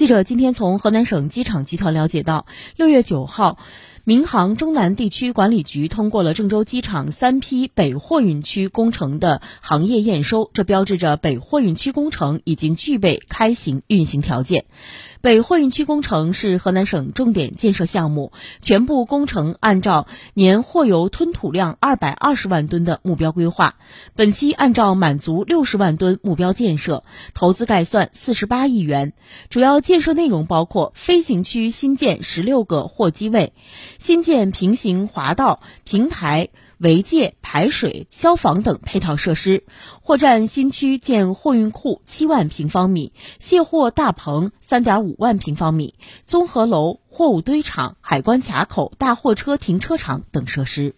记者今天从河南省机场集团了解到，六月九号。民航中南地区管理局通过了郑州机场三批北货运区工程的行业验收，这标志着北货运区工程已经具备开行运行条件。北货运区工程是河南省重点建设项目，全部工程按照年货油吞吐量二百二十万吨的目标规划，本期按照满足六十万吨目标建设，投资概算四十八亿元。主要建设内容包括飞行区新建十六个货机位。新建平行滑道、平台、围界、排水、消防等配套设施；货站新区建货运库七万平方米、卸货大棚三点五万平方米、综合楼、货物堆场、海关卡口、大货车停车场等设施。